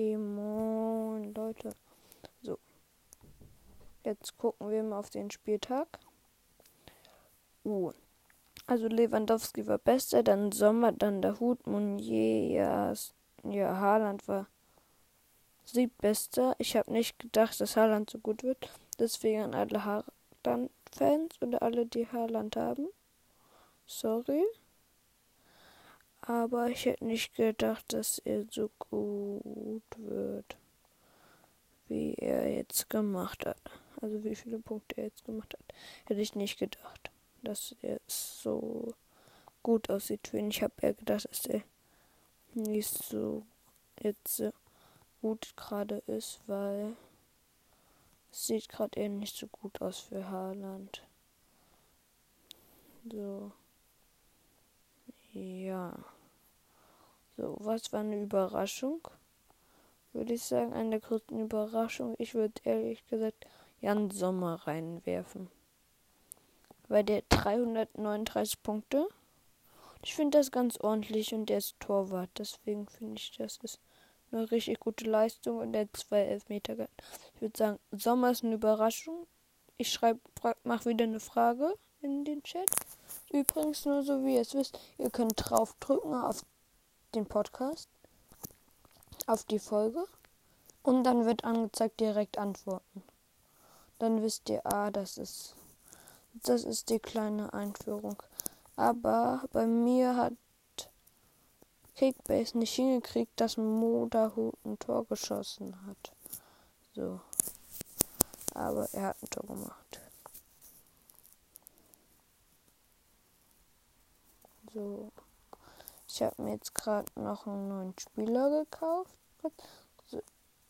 Okay, moin Leute. So. Jetzt gucken wir mal auf den Spieltag. Uh. Also Lewandowski war bester, dann Sommer, dann der Hut, Munier, ja, ja Haaland war siebtbester. Ich habe nicht gedacht, dass Haaland so gut wird. Deswegen an alle Haaland-Fans oder alle, die Haaland haben. Sorry. Aber ich hätte nicht gedacht, dass er so gut wird, wie er jetzt gemacht hat. Also wie viele Punkte er jetzt gemacht hat. Hätte ich nicht gedacht, dass er so gut aussieht für ihn. Ich habe eher gedacht, dass er nicht so jetzt gut gerade ist, weil es sieht gerade eher nicht so gut aus für Haaland. So. Ja. So, was war eine Überraschung? Würde ich sagen, eine der größten Überraschungen. Ich würde ehrlich gesagt Jan Sommer reinwerfen. Weil der 339 Punkte. Ich finde das ganz ordentlich und der ist Torwart. Deswegen finde ich, das ist eine richtig gute Leistung und der hat zwei Elfmeter. Ich würde sagen, Sommer ist eine Überraschung. Ich schreibe, mach wieder eine Frage in den Chat. Übrigens nur so wie ihr es wisst, ihr könnt draufdrücken auf den Podcast, auf die Folge und dann wird angezeigt direkt antworten. Dann wisst ihr, ah, das ist das ist die kleine Einführung. Aber bei mir hat Kickbase nicht hingekriegt, dass Moderhut ein Tor geschossen hat. So. Aber er hat ein Tor gemacht. So. Ich habe mir jetzt gerade noch einen neuen Spieler gekauft.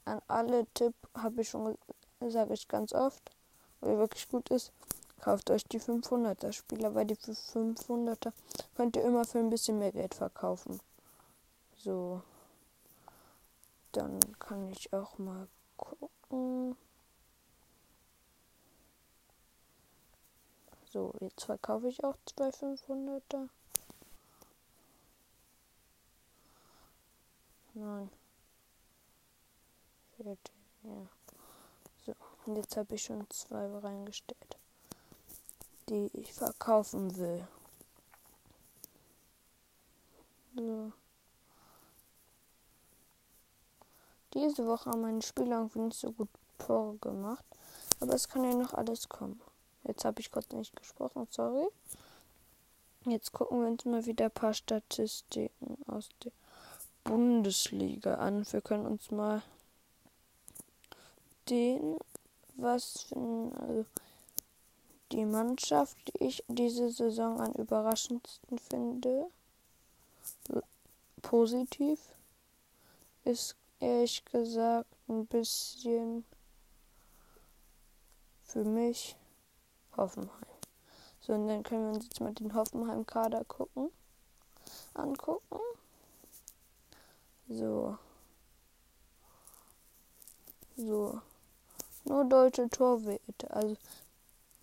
An alle Tipp habe ich schon, sage ich ganz oft, weil wirklich gut ist. Kauft euch die 500er Spieler, weil die für 500er könnt ihr immer für ein bisschen mehr Geld verkaufen. So. Dann kann ich auch mal gucken. So, jetzt verkaufe ich auch zwei 500er. Nein. Ja. So, und jetzt habe ich schon zwei reingestellt, die ich verkaufen will. So. Diese Woche haben meine Spieler irgendwie nicht so gut Tore gemacht. Aber es kann ja noch alles kommen. Jetzt habe ich kurz nicht gesprochen, sorry. Jetzt gucken wir uns mal wieder ein paar Statistiken aus der Bundesliga an. Wir können uns mal den, was also die Mannschaft, die ich diese Saison am überraschendsten finde, positiv, ist ehrlich gesagt ein bisschen für mich Hoffenheim. So, und dann können wir uns jetzt mal den Hoffenheim-Kader gucken, angucken. So. So. Nur deutsche Torwerte. Also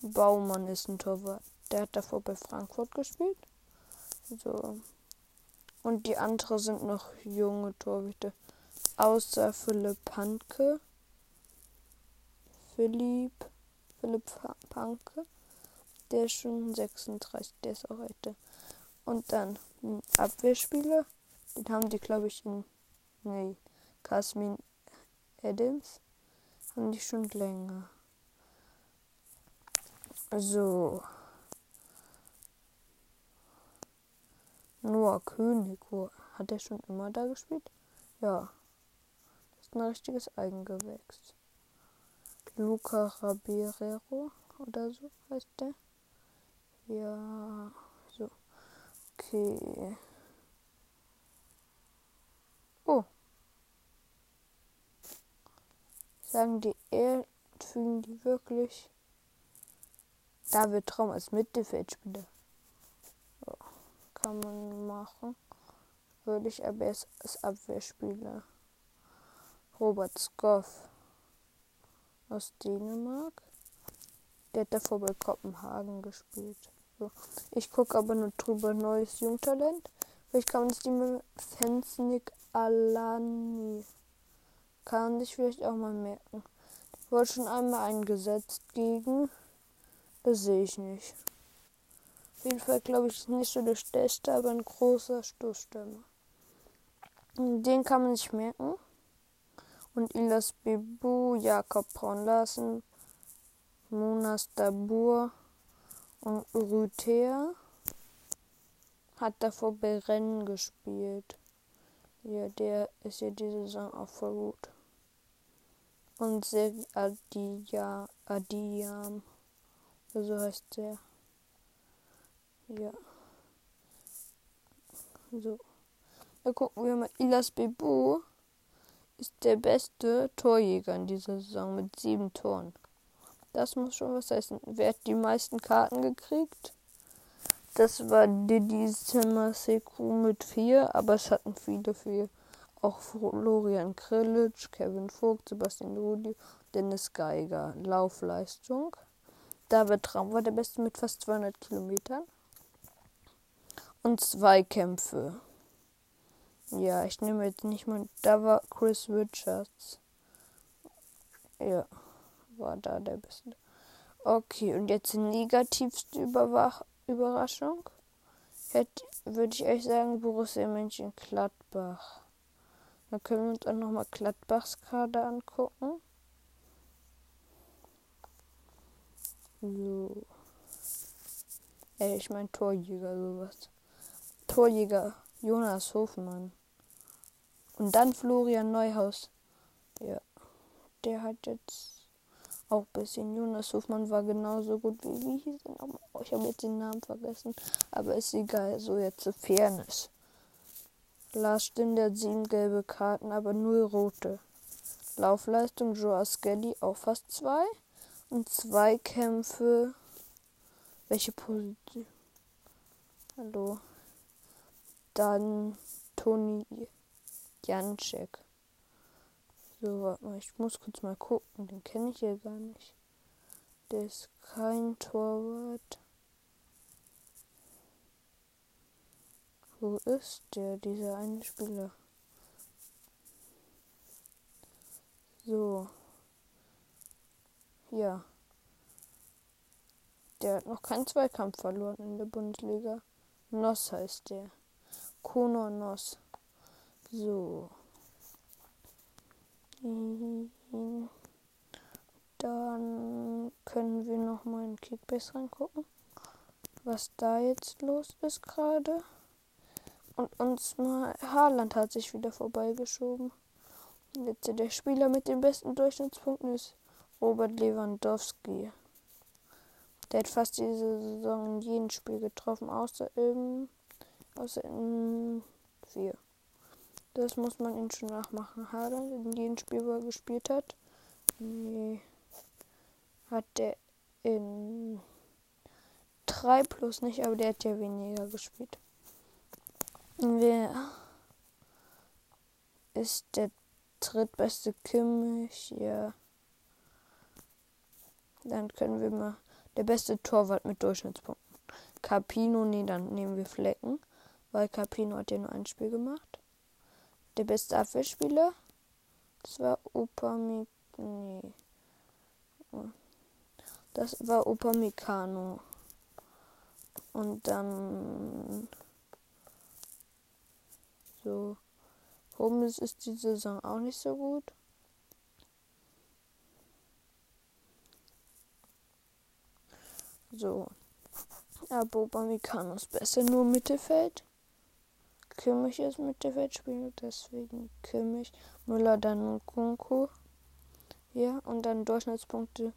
Baumann ist ein Torwart. Der hat davor bei Frankfurt gespielt. So. Und die anderen sind noch junge Torhüter außer Philipp Panke. Philipp, Philipp Panke. Der ist schon 36, der ist auch älter. Und dann ein Abwehrspieler. Den haben die, glaube ich, in. Nee, Kasmin Adams. Haben die schon länger. So. Noah König. Hat der schon immer da gespielt? Ja ist ein richtiges Eigengewächs. Luca Rabirero oder so heißt der. Ja, so. Okay. Oh. Sagen die eher, fühlen die wirklich David Traum als Mittelfeldspieler. So. Kann man machen. Würde ich aber erst als Abwehrspieler. Robert Skoff aus Dänemark. Der hat davor bei Kopenhagen gespielt. So. Ich gucke aber nur drüber neues Jungtalent. Vielleicht kann man es die mit Fensnik Alani. Kann man sich vielleicht auch mal merken. Ich wurde schon einmal eingesetzt gegen. Das sehe ich nicht. Auf jeden Fall glaube ich, ist nicht so der stärkste, aber ein großer Stoßstürmer. Den kann man sich merken. Und Ilas Bebu, Jakob Braun Larsen, Monas Dabur und Rüther hat davor bei Rennen gespielt. Ja, der ist ja diese Saison auch voll gut. Und Seri Adia, Adiam, so heißt der. Ja. So. Da gucken wir mal. Ilas Bebu ist der beste Torjäger in dieser Saison mit sieben Toren. Das muss schon was heißen. Wer hat die meisten Karten gekriegt? Das war Didi Semaseku mit vier, aber es hatten viele vier. Auch Florian Krillitsch, Kevin Vogt, Sebastian Rudi, Dennis Geiger. Laufleistung. David Traum war der Beste mit fast 200 Kilometern. Und Zweikämpfe. Ja, ich nehme jetzt nicht mal. Da war Chris Richards. Ja, war da der Beste. Okay, und jetzt die negativste Überwach Überraschung. Hätte, würde ich euch sagen, Borussia Mönchengladbach. Dann können wir uns auch nochmal Gladbachs Kader angucken. So. Ey, ich mein Torjäger, sowas. Torjäger Jonas Hofmann. Und dann Florian Neuhaus. Ja. Der hat jetzt auch ein bisschen. Jonas Hofmann war genauso gut wie wie hieß er nochmal? Oh, ich habe jetzt den Namen vergessen. Aber ist egal. So jetzt zur Fairness. Lars hat sieben gelbe Karten, aber null rote. Laufleistung Joa Skelly auch fast zwei. Und zwei Kämpfe. Welche Position? Hallo. Dann Toni Janczek. So, warte mal, ich muss kurz mal gucken. Den kenne ich ja gar nicht. Der ist kein Torwart. Wo ist der, dieser eine Spieler? So. Ja. Der hat noch keinen Zweikampf verloren in der Bundesliga. Noss heißt der. Kono Noss. So. Dann können wir noch mal in Kickbase reingucken, was da jetzt los ist gerade. Und uns mal Haaland hat sich wieder vorbeigeschoben. Jetzt der Spieler mit den besten Durchschnittspunkten ist Robert Lewandowski. Der hat fast diese Saison in jedem Spiel getroffen, außer im, außer in vier. Das muss man ihn schon nachmachen. Haaland in jedem Spiel, wo er gespielt hat. Nee. Hat der in 3 plus nicht, aber der hat ja weniger gespielt. Wer ist der drittbeste Kimmich? Ja. Dann können wir mal. Der beste Torwart mit Durchschnittspunkten. Capino, nee, dann nehmen wir Flecken, weil Capino hat ja nur ein Spiel gemacht. Der beste Abwehrspieler, das war Upamecano. Nee. Das war Upamecano. Und dann so. Hummels ist die Saison auch nicht so gut. So. Aber Upamecano ist besser, nur Mittelfeld. Kimmich ist Mittelfeldspieler, deswegen Kimmich. Müller dann Kunku. Ja, und dann Durchschnittspunkte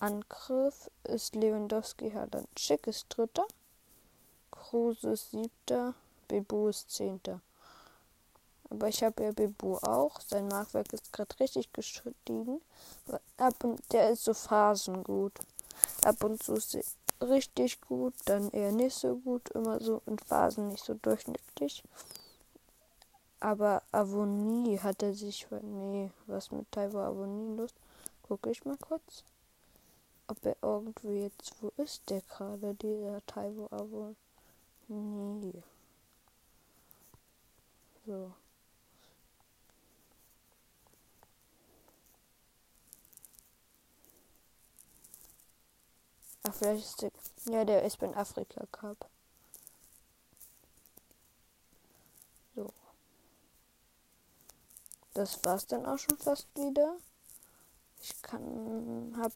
Angriff ist Lewandowski hat dann Schick ist Dritter. Kruse ist Siebter. Bebu ist Zehnter. Aber ich habe ja Bebu auch. Sein Markwerk ist gerade richtig gestiegen. Ab und der ist so phasengut. Ab und zu ist er richtig gut, dann eher nicht so gut, immer so in Phasen nicht so durchschnittlich. Aber Avonie hat er sich. Nee, was mit Taiwo Avonie los? Gucke ich mal kurz. Ob er irgendwie jetzt. Wo ist der gerade, dieser Taiwo Avonie? So. Ach, vielleicht ist der. Ja, der ist beim Afrika Cup. So. Das war's dann auch schon fast wieder. Ich kann. Hab,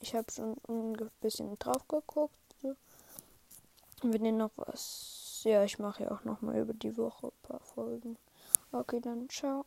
ich habe schon ein bisschen drauf geguckt. So. Wenn ihr noch was. Ja, ich mache ja auch noch mal über die Woche ein paar Folgen. Okay, dann ciao.